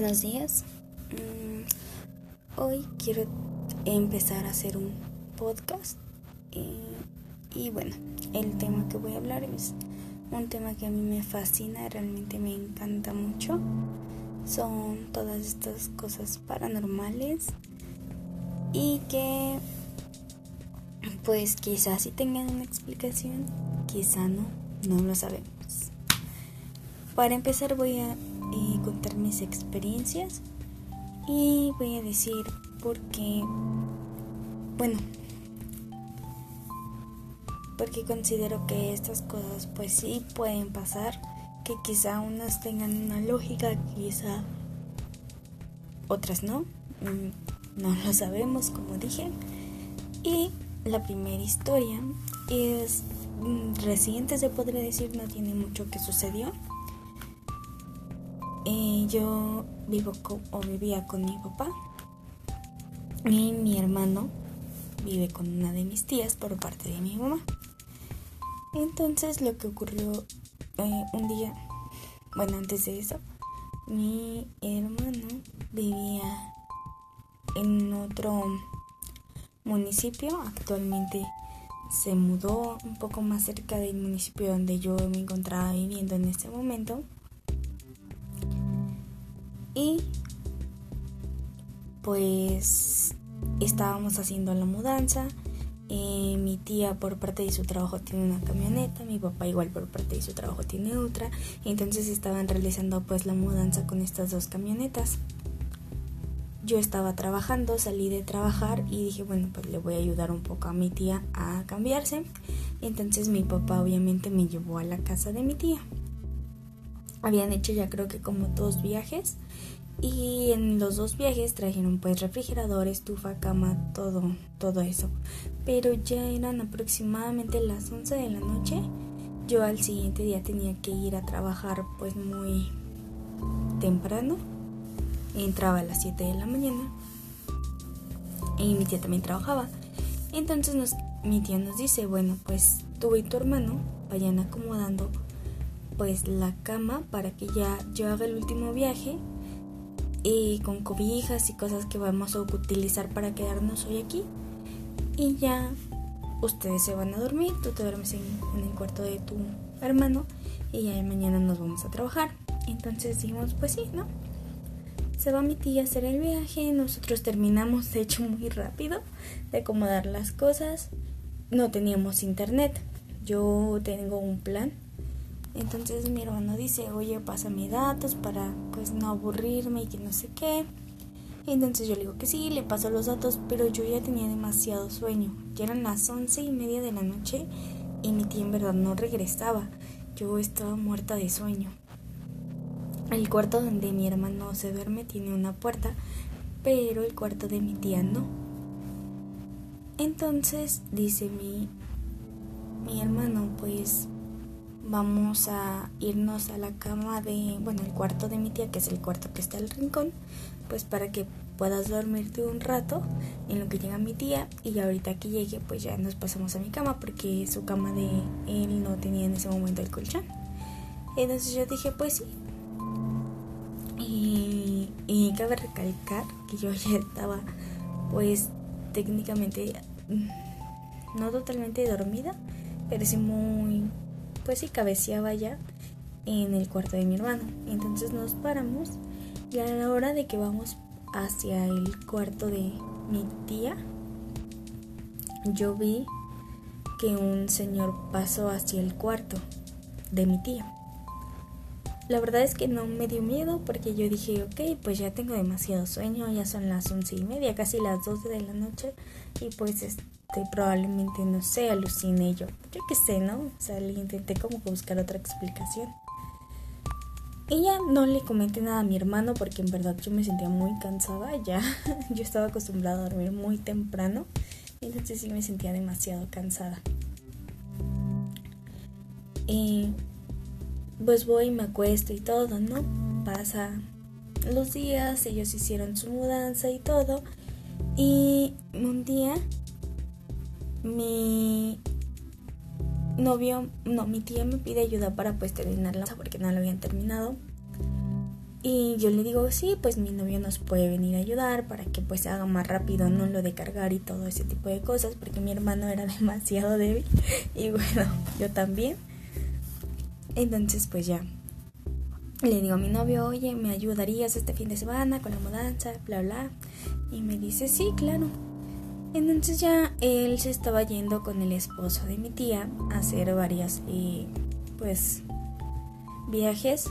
Buenos días. Mm, hoy quiero empezar a hacer un podcast. y bueno, el tema que voy a hablar es un tema que a mí me fascina, realmente me encanta mucho. Son todas estas cosas paranormales y que pues quizás sí tengan una explicación, quizá no, no lo sabemos. Para empezar voy a y contar mis experiencias y voy a decir porque, bueno, porque considero que estas cosas pues sí pueden pasar, que quizá unas tengan una lógica, quizá otras no, mm, no lo sabemos como dije. Y la primera historia es mm, reciente se podría decir, no tiene mucho que sucedió. Yo vivo o vivía con mi papá. Y mi hermano vive con una de mis tías por parte de mi mamá. Entonces lo que ocurrió eh, un día, bueno antes de eso, mi hermano vivía en otro municipio, actualmente se mudó un poco más cerca del municipio donde yo me encontraba viviendo en ese momento y pues estábamos haciendo la mudanza. Eh, mi tía por parte de su trabajo tiene una camioneta, mi papá igual por parte de su trabajo tiene otra. Entonces estaban realizando pues la mudanza con estas dos camionetas. Yo estaba trabajando, salí de trabajar y dije, bueno, pues le voy a ayudar un poco a mi tía a cambiarse. Entonces mi papá obviamente me llevó a la casa de mi tía habían hecho ya creo que como dos viajes y en los dos viajes trajeron pues refrigerador, estufa, cama, todo, todo eso. Pero ya eran aproximadamente las 11 de la noche. Yo al siguiente día tenía que ir a trabajar pues muy temprano. Entraba a las 7 de la mañana. Y mi tía también trabajaba. Entonces nos, mi tía nos dice, bueno, pues tú y tu hermano vayan acomodando pues la cama para que ya yo haga el último viaje y con cobijas y cosas que vamos a utilizar para quedarnos hoy aquí y ya ustedes se van a dormir, tú te duermes en, el cuarto de tu hermano y ya mañana nos vamos a trabajar. Entonces dijimos, pues sí, ¿no? Se va mi tía a hacer el viaje, nosotros terminamos de hecho muy rápido de acomodar las cosas. No teníamos internet. Yo tengo un plan entonces mi hermano dice, oye, pásame datos para pues no aburrirme y que no sé qué. Entonces yo le digo que sí, le paso los datos, pero yo ya tenía demasiado sueño. Ya eran las once y media de la noche y mi tía en verdad no regresaba. Yo estaba muerta de sueño. El cuarto donde mi hermano se duerme tiene una puerta, pero el cuarto de mi tía no. Entonces dice mi, mi hermano, pues vamos a irnos a la cama de, bueno, el cuarto de mi tía, que es el cuarto que está al rincón, pues para que puedas dormirte un rato en lo que llega mi tía y ahorita que llegue pues ya nos pasamos a mi cama porque su cama de él no tenía en ese momento el colchón. Entonces yo dije pues sí. Y, y cabe recalcar que yo ya estaba pues técnicamente mm, no totalmente dormida, pero sí muy pues sí cabeceaba ya en el cuarto de mi hermano. Entonces nos paramos y a la hora de que vamos hacia el cuarto de mi tía, yo vi que un señor pasó hacia el cuarto de mi tía. La verdad es que no me dio miedo porque yo dije, ok, pues ya tengo demasiado sueño, ya son las once y media, casi las doce de la noche y pues probablemente, no sé, aluciné yo. Yo qué sé, ¿no? O sea, le intenté como buscar otra explicación. Ya no le comenté nada a mi hermano porque en verdad yo me sentía muy cansada ya. yo estaba acostumbrada a dormir muy temprano. Entonces sí me sentía demasiado cansada. Y pues voy me acuesto y todo, ¿no? Pasa los días, ellos hicieron su mudanza y todo. Y un día mi novio, no, mi tía me pide ayuda para pues terminar la porque no lo habían terminado. Y yo le digo, sí, pues mi novio nos puede venir a ayudar para que pues se haga más rápido, no lo de cargar y todo ese tipo de cosas, porque mi hermano era demasiado débil y bueno, yo también. Entonces pues ya, le digo a mi novio, oye, ¿me ayudarías este fin de semana con la mudanza? Bla, bla. Y me dice, sí, claro. Entonces ya él se estaba yendo con el esposo de mi tía a hacer varias, eh, pues, viajes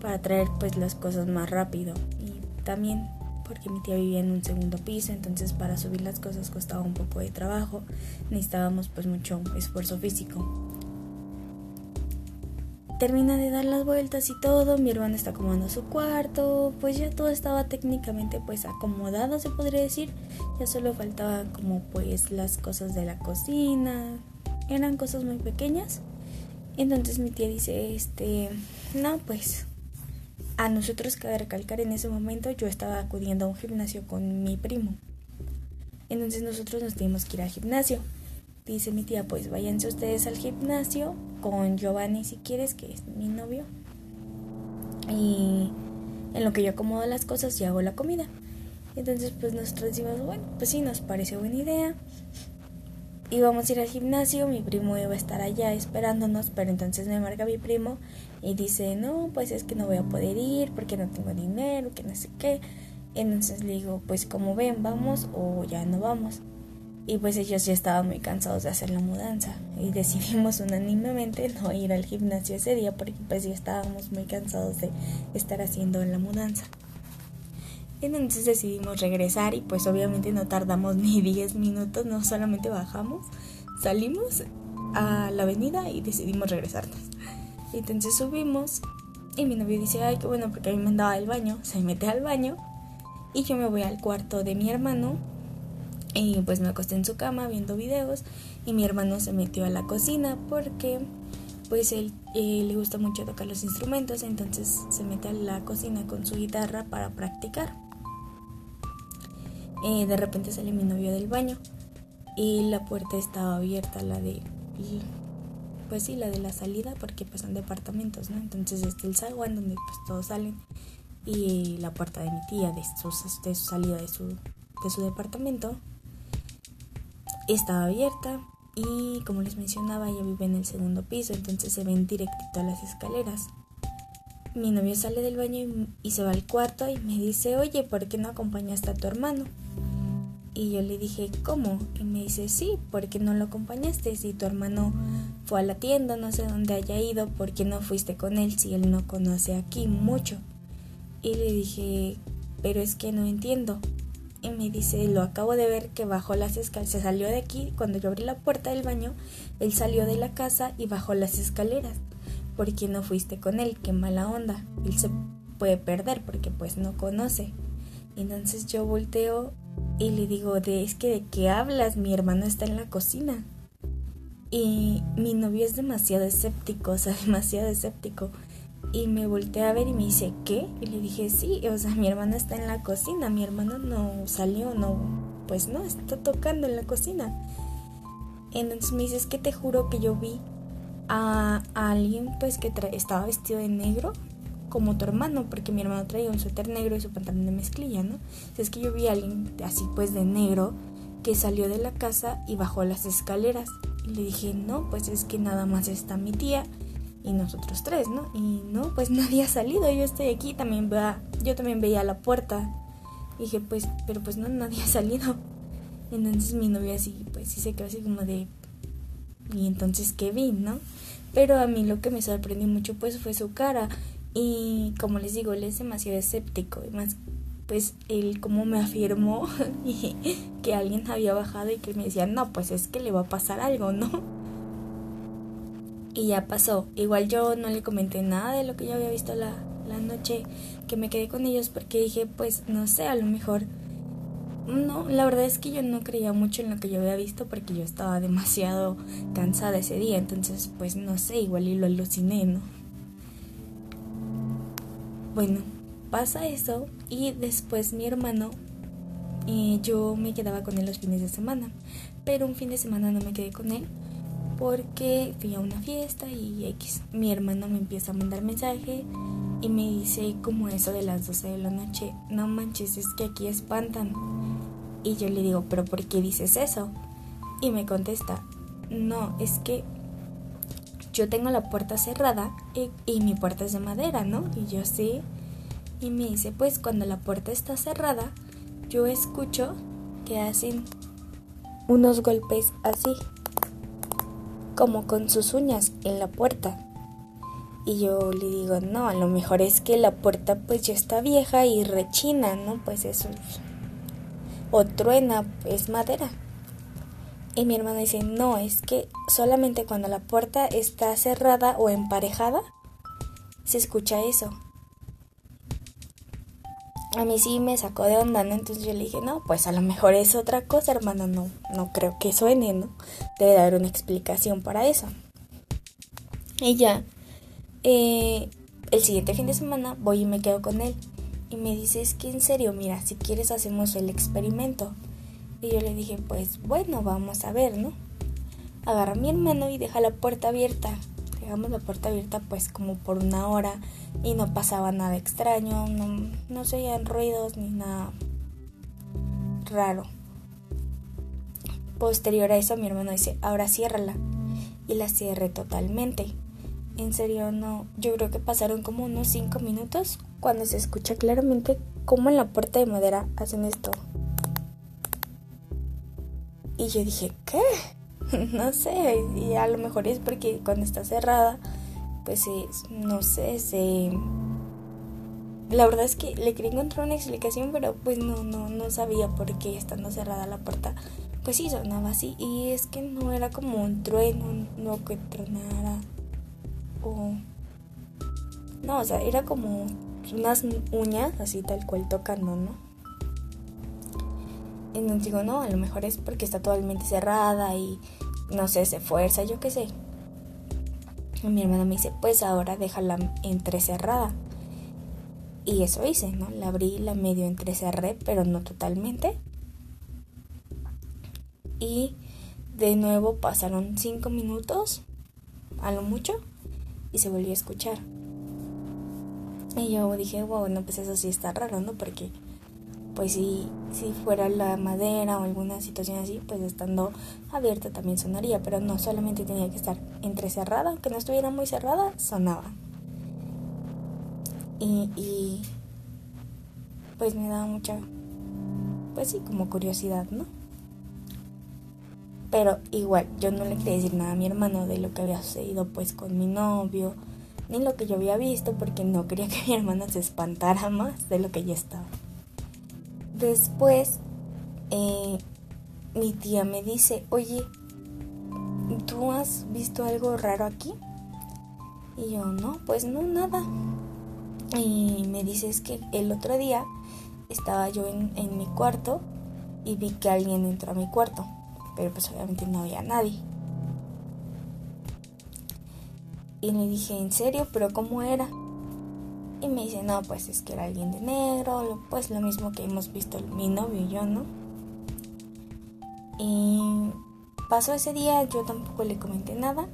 para traer pues las cosas más rápido y también porque mi tía vivía en un segundo piso, entonces para subir las cosas costaba un poco de trabajo, necesitábamos pues mucho esfuerzo físico. Termina de dar las vueltas y todo, mi hermano está acomodando su cuarto, pues ya todo estaba técnicamente pues acomodado se podría decir, ya solo faltaban como pues las cosas de la cocina, eran cosas muy pequeñas. Entonces mi tía dice, este, no, pues a nosotros cabe recalcar en ese momento yo estaba acudiendo a un gimnasio con mi primo. Entonces nosotros nos tuvimos que ir al gimnasio. Dice mi tía, pues váyanse ustedes al gimnasio con Giovanni si quieres, que es mi novio. Y en lo que yo acomodo las cosas y hago la comida. Entonces pues nosotros decimos, bueno, pues sí, nos parece buena idea íbamos a ir al gimnasio, mi primo iba a estar allá esperándonos, pero entonces me marca mi primo y dice, no, pues es que no voy a poder ir porque no tengo dinero, que no sé qué. Entonces le digo, pues como ven, vamos o ya no vamos. Y pues ellos ya estaban muy cansados de hacer la mudanza y decidimos unánimemente no ir al gimnasio ese día porque pues ya estábamos muy cansados de estar haciendo la mudanza. Entonces decidimos regresar y pues obviamente no tardamos ni 10 minutos, no solamente bajamos, salimos a la avenida y decidimos regresarnos. Entonces subimos y mi novio dice, ay, qué bueno, porque a mí me andaba al baño, se mete al baño y yo me voy al cuarto de mi hermano y pues me acosté en su cama viendo videos y mi hermano se metió a la cocina porque pues él, él, le gusta mucho tocar los instrumentos, entonces se mete a la cocina con su guitarra para practicar. Eh, de repente sale mi novio del baño y la puerta estaba abierta, la de, pues sí, la de la salida, porque pues son departamentos, ¿no? Entonces está el zaguán donde pues todos salen y la puerta de mi tía, de su, de su salida de su, de su departamento, estaba abierta y como les mencionaba, ella vive en el segundo piso, entonces se ven directito a las escaleras mi novio sale del baño y, se va al cuarto y me dice, oye, ¿por qué no acompañaste a tu hermano? Y yo le dije, ¿cómo? Y me dice, sí, ¿por qué no lo acompañaste? Si tu hermano fue a la tienda, no sé dónde haya ido, ¿por qué no fuiste con él si él no conoce aquí mucho? Y le dije, pero es que no entiendo. Y me dice, lo acabo de ver que bajó las escaleras, se salió de aquí, cuando yo abrí la puerta del baño, él salió de la casa y bajó las escaleras. ¿por qué no fuiste con él? Qué mala onda. Él se puede perder porque pues no conoce. Entonces yo volteo y le digo, de, es que de qué hablas, mi hermano está en la cocina. Y mi novio es demasiado escéptico, o sea, demasiado escéptico. Y me volteé a ver y me dice, ¿qué? Y le dije, sí, o sea, mi hermano está en la cocina, mi hermano no salió, no, pues no, está tocando en la cocina. Entonces me dice, es que te juro que yo vi a, alguien pues que estaba vestido de negro como tu hermano, porque mi hermano traía un suéter negro y su pantalón de mezclilla, ¿no? es que yo vi a alguien así pues de negro que salió de la casa y bajó las escaleras. Y le dije, no, pues es que nada más está mi tía y nosotros tres, ¿no? Y no, pues nadie ha salido, yo estoy aquí, también vea, yo también veía la puerta. Dije, pues, pero pues no, nadie ha salido. Entonces mi novia así, pues sí se quedó así como de, y entonces qué vi, ¿no? Pero a mí lo que me sorprendió mucho pues fue su cara y como les digo, él es demasiado escéptico y más pues él como me afirmó que alguien había bajado y que me decía, no, pues es que le va a pasar algo, ¿no? Y ya pasó. Igual yo no le comenté nada de lo que yo había visto la, la noche que me quedé con ellos porque dije, pues no sé, a lo mejor no, la verdad es que yo no creía mucho en lo que yo había visto porque yo estaba demasiado cansada ese día, entonces pues no sé, igual y lo aluciné, ¿no? Bueno, pasa eso y después mi hermano, eh, yo me quedaba con él los fines de semana, pero un fin de semana no me quedé con él porque fui a una fiesta y mi hermano me empieza a mandar mensaje y me dice como eso de las 12 de la noche, no manches, es que aquí espantan. Y yo le digo, pero ¿por qué dices eso? Y me contesta, no, es que yo tengo la puerta cerrada y, y, mi puerta es de madera, ¿no? Y yo sí. Y me dice, pues cuando la puerta está cerrada, yo escucho que hacen unos golpes así, como con sus uñas en la puerta. Y yo le digo, no, a lo mejor es que la puerta pues ya está vieja y rechina, ¿no? Pues eso o truena, es madera. Y mi hermano dice, no, es que solamente cuando la puerta está cerrada o emparejada, se escucha eso. A mí sí me sacó de onda. Entonces yo le dije, no, pues a lo mejor es otra cosa, hermano, no, no creo que suene, ¿no? Debe dar una explicación para eso. Y ya, eh, el siguiente fin de semana voy y me quedo con él. Y me dice, es que en serio, mira, si quieres hacemos el experimento. Y yo le dije, pues bueno, vamos a ver, ¿no? Agarra a mi hermano y deja la puerta abierta. Dejamos la puerta abierta pues como por una hora y no pasaba nada extraño, no, no se oían ruidos ni nada raro. Posterior a eso mi hermano dice, ahora ciérrala. Y la cierre totalmente. En serio, no. Yo creo que pasaron como unos 5 minutos cuando se escucha claramente cómo en la puerta de madera hacen esto. Y yo dije, ¿qué? no sé. Y a lo mejor es porque cuando está cerrada, pues no sé, se... La verdad es que le quería encontrar una explicación, pero pues no, no, no sabía por qué estando cerrada la puerta. Pues sí, sonaba así. Y es que no era como un trueno, no que tronara o... No, o sea, era como unas uñas así tal cual tocando, ¿no? Entonces digo, no, a lo mejor es porque está totalmente cerrada y no sé, se fuerza, yo qué sé. Y mi hermana me dice, pues ahora déjala entrecerrada. Y eso hice, ¿no? La abrí, la medio entrecerré, pero no totalmente. Y de nuevo pasaron cinco minutos, a lo mucho y se volvió a escuchar. Y yo dije, wow, no, pues eso sí está raro, ¿no? Porque, pues si, si fuera la madera o alguna situación así, pues estando abierta también sonaría, pero no, solamente tenía que estar entrecerrada, aunque no estuviera muy cerrada, sonaba. Y, pues me daba mucha, pues sí, como curiosidad, ¿no? Pero igual, yo no le quería decir nada a mi hermano de lo que había sucedido pues con mi novio, ni lo que yo había visto, porque no quería que mi hermana se espantara más de lo que ya estaba. Después, eh, mi tía me dice, oye, ¿tú has visto algo raro aquí? Y yo, no, pues no, nada. Y me dice, es que el otro día estaba yo en, en mi cuarto y vi que alguien entró a mi cuarto pero pues obviamente no había nadie. Y le dije, ¿en serio? ¿Pero cómo era? Y me dice, no, pues es que era alguien de negro, pues lo mismo que hemos visto mi novio y yo, ¿no? Y pasó ese día, yo tampoco le comenté nada,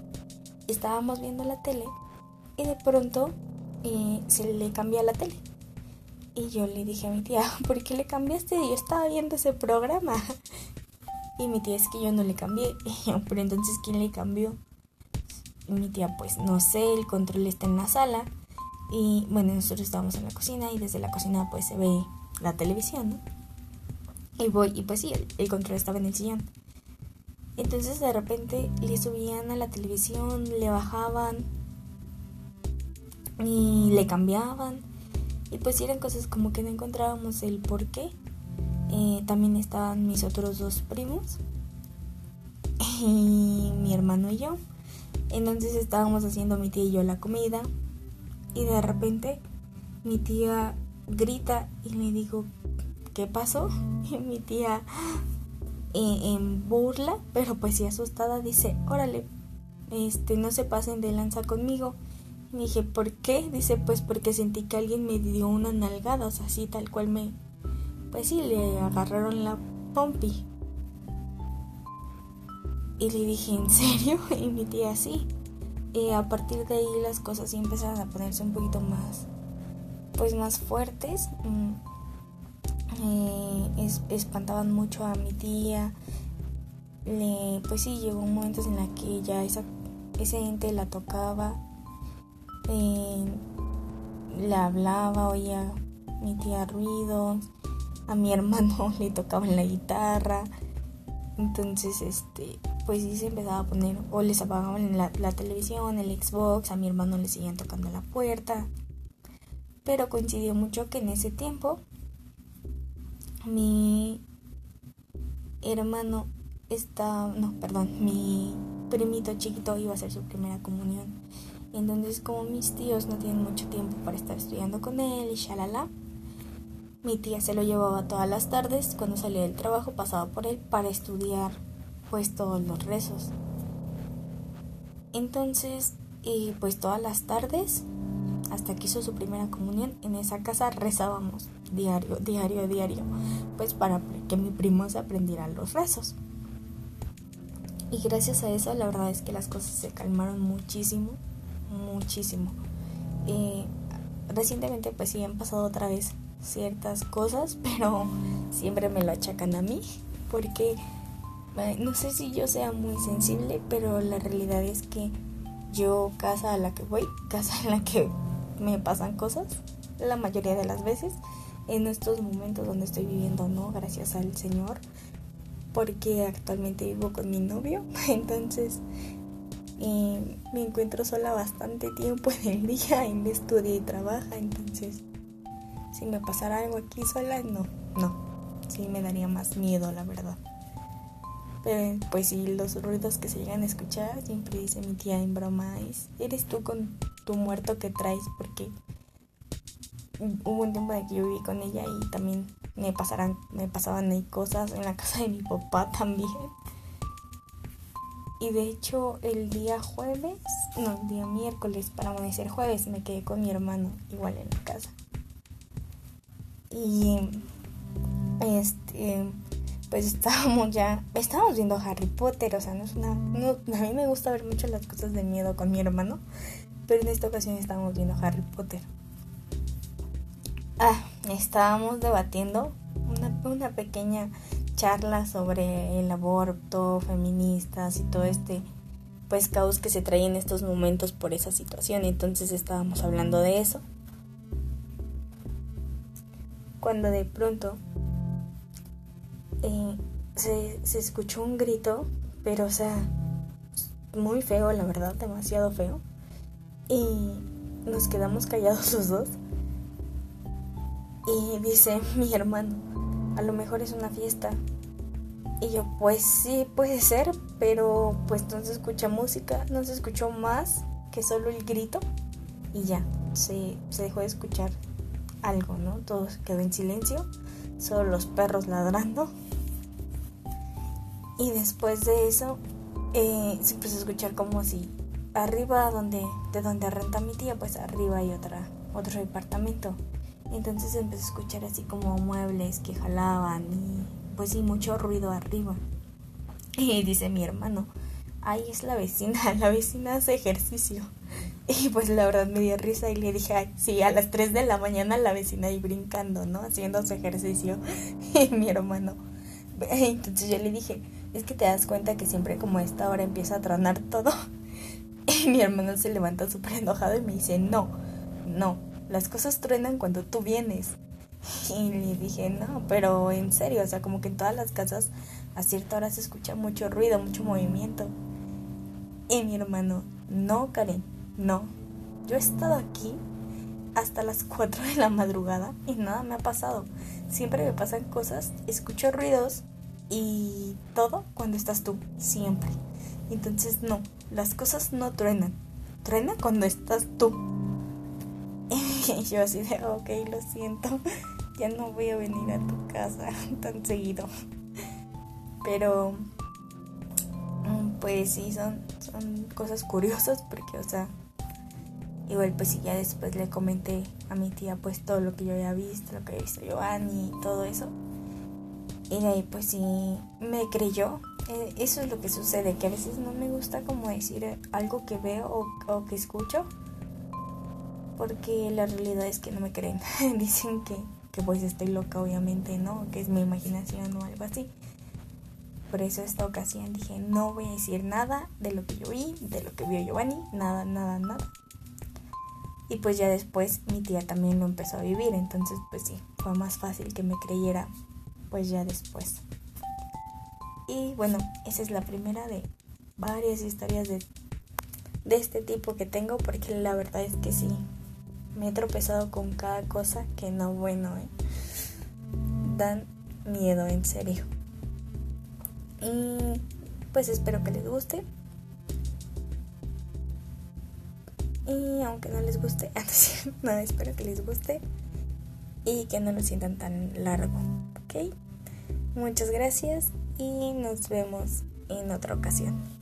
estábamos viendo la tele y de pronto eh, se le cambia la tele. Y yo le dije a mi tía, ¿por qué le cambiaste? Yo estaba viendo ese programa. Y mi tía es que yo no le cambié. Pero entonces, ¿quién le cambió? Y mi tía, pues no sé, el control está en la sala. Y bueno, nosotros estábamos en la cocina y desde la cocina pues se ve la televisión. Y voy, y pues sí, el, control estaba en el sillón. Entonces de repente le subían a la televisión, le bajaban y le cambiaban. Y pues eran cosas como que no encontrábamos el por qué. Eh, también estaban mis otros dos primos y mi hermano y yo. Entonces estábamos haciendo mi tía y yo la comida y de repente mi tía grita y le digo, ¿qué pasó? Y mi tía eh, en burla, pero pues sí asustada, dice, órale, este, no se pasen de lanza conmigo. Y dije, ¿por qué? Dice, pues porque sentí que alguien me dio una nalgada, o sea, así tal cual me, pues sí, le agarraron la pompi. Y le dije, ¿en serio? Y mi tía sí. Y a partir de ahí las cosas sí empezaron a ponerse un poquito más pues más fuertes. Mm, eh, espantaban mucho a mi tía. Le, pues sí, llegó un momento en la que ya esa, ese ente la tocaba, eh, le hablaba, oía mi tía ruidos, a mi hermano le tocaba en la guitarra. Entonces, este, pues sí se empezaba a poner, o les apagaban la, televisión, el Xbox, a mi hermano le seguían tocando la puerta. Pero coincidió mucho que en ese tiempo mi hermano está, no, perdón, mi primito chiquito iba a hacer su primera comunión. Entonces, como mis tíos no tienen mucho tiempo para estar estudiando con él y shalala, mi tía se lo llevaba todas las tardes, cuando salía del trabajo pasaba por él para estudiar pues todos los rezos. Entonces, y pues todas las tardes, hasta que hizo su primera comunión, en esa casa rezábamos diario, diario, diario, pues para que mi primo se aprendiera los rezos. Y gracias a eso, la verdad es que las cosas se calmaron muchísimo, muchísimo. Eh, recientemente, pues sí, han pasado otra vez ciertas cosas, pero siempre me lo achacan a mí, porque no sé si yo sea muy sensible, pero la realidad es que yo casa a la que voy, casa en la que me pasan cosas, la mayoría de las veces, en estos momentos donde estoy viviendo, no, gracias al Señor, porque actualmente vivo con mi novio, entonces eh, me encuentro sola bastante tiempo en el día, me estudia y trabaja, entonces si me pasara algo aquí sola, no, no. Sí me daría más miedo, la verdad. Pero pues sí, los ruidos que se llegan a escuchar, siempre dice mi tía en broma, eres tú con tu muerto que traes, porque hubo un tiempo de que yo viví con ella y también me pasaran, me pasaban ahí cosas en la casa de mi papá también. Y de hecho el día jueves, no, el día miércoles para amanecer jueves me quedé con mi hermano igual en la casa. Y este pues estábamos ya, estábamos viendo Harry Potter, o sea, no es una, a mí me gusta ver mucho las cosas de miedo con mi hermano, pero en esta ocasión estábamos viendo Harry Potter. Ah, estábamos debatiendo una, una pequeña charla sobre el aborto, feministas y todo este pues caos que se trae en estos momentos por esa situación, entonces estábamos hablando de eso cuando de pronto eh, se, se escuchó un grito, pero o sea, muy feo, la verdad, demasiado feo. Y nos quedamos callados los dos. Y dice mi hermano, a lo mejor es una fiesta. Y yo, pues sí, puede ser, pero pues no se escucha música, no se escuchó más que solo el grito. Y ya, se, se dejó de escuchar algo, ¿no? Todo quedó en silencio, solo los perros ladrando. Y después de eso eh, se empezó a escuchar como si arriba donde, de donde renta mi tía, pues arriba hay otra, otro departamento. Entonces empezó a escuchar así como muebles que jalaban y pues sí, mucho ruido arriba. Y dice mi hermano, ahí es la vecina, la vecina hace ejercicio. Y pues la verdad me dio risa y le dije, sí, a las 3 de la mañana la vecina ahí brincando, ¿no? Haciendo su ejercicio. Y mi hermano. Entonces yo le dije, es que te das cuenta que siempre como esta hora empieza a tronar todo. Y mi hermano se levanta súper enojado y me dice, no, no, las cosas truenan cuando tú vienes. Y le dije, no, pero en serio, o sea, como que en todas las casas a cierta hora se escucha mucho ruido, mucho movimiento. Y mi hermano, no, Karen, no. Yo he estado aquí hasta las 4 de la madrugada y nada me ha pasado. Siempre me pasan cosas, escucho ruidos y todo cuando estás tú, siempre. Entonces no, las cosas no truenan. Truena cuando estás tú. Y yo así de, ok, lo siento, ya no voy a venir a tu casa tan seguido. Pero pues sí, son, son cosas curiosas porque, o sea, igual pues sí, ya después le comenté a mi tía pues todo lo que yo había visto, lo que había visto Giovanni y todo eso. Y de ahí pues sí me creyó. Eh, eso es lo que sucede, que a veces no me gusta como decir algo que veo o, o que escucho. porque la realidad es que no me creen. Dicen que, que pues estoy loca, obviamente, ¿no? Que es mi imaginación o algo así. Por eso esta ocasión dije, no voy a decir nada de lo que yo vi, de lo que vio Giovanni, nada, nada, nada. Y pues ya después mi tía también lo empezó a vivir, entonces pues sí, fue más fácil que me creyera pues ya después. Y bueno, esa es la primera de varias historias de, de este tipo que tengo, porque la verdad es que sí, me he tropezado con cada cosa que no bueno, ¿eh? Dan miedo, en serio. Y pues espero que les guste. Y aunque no les guste, no, espero que les guste y que no lo sientan tan largo, Muchas gracias y nos vemos en otra ocasión.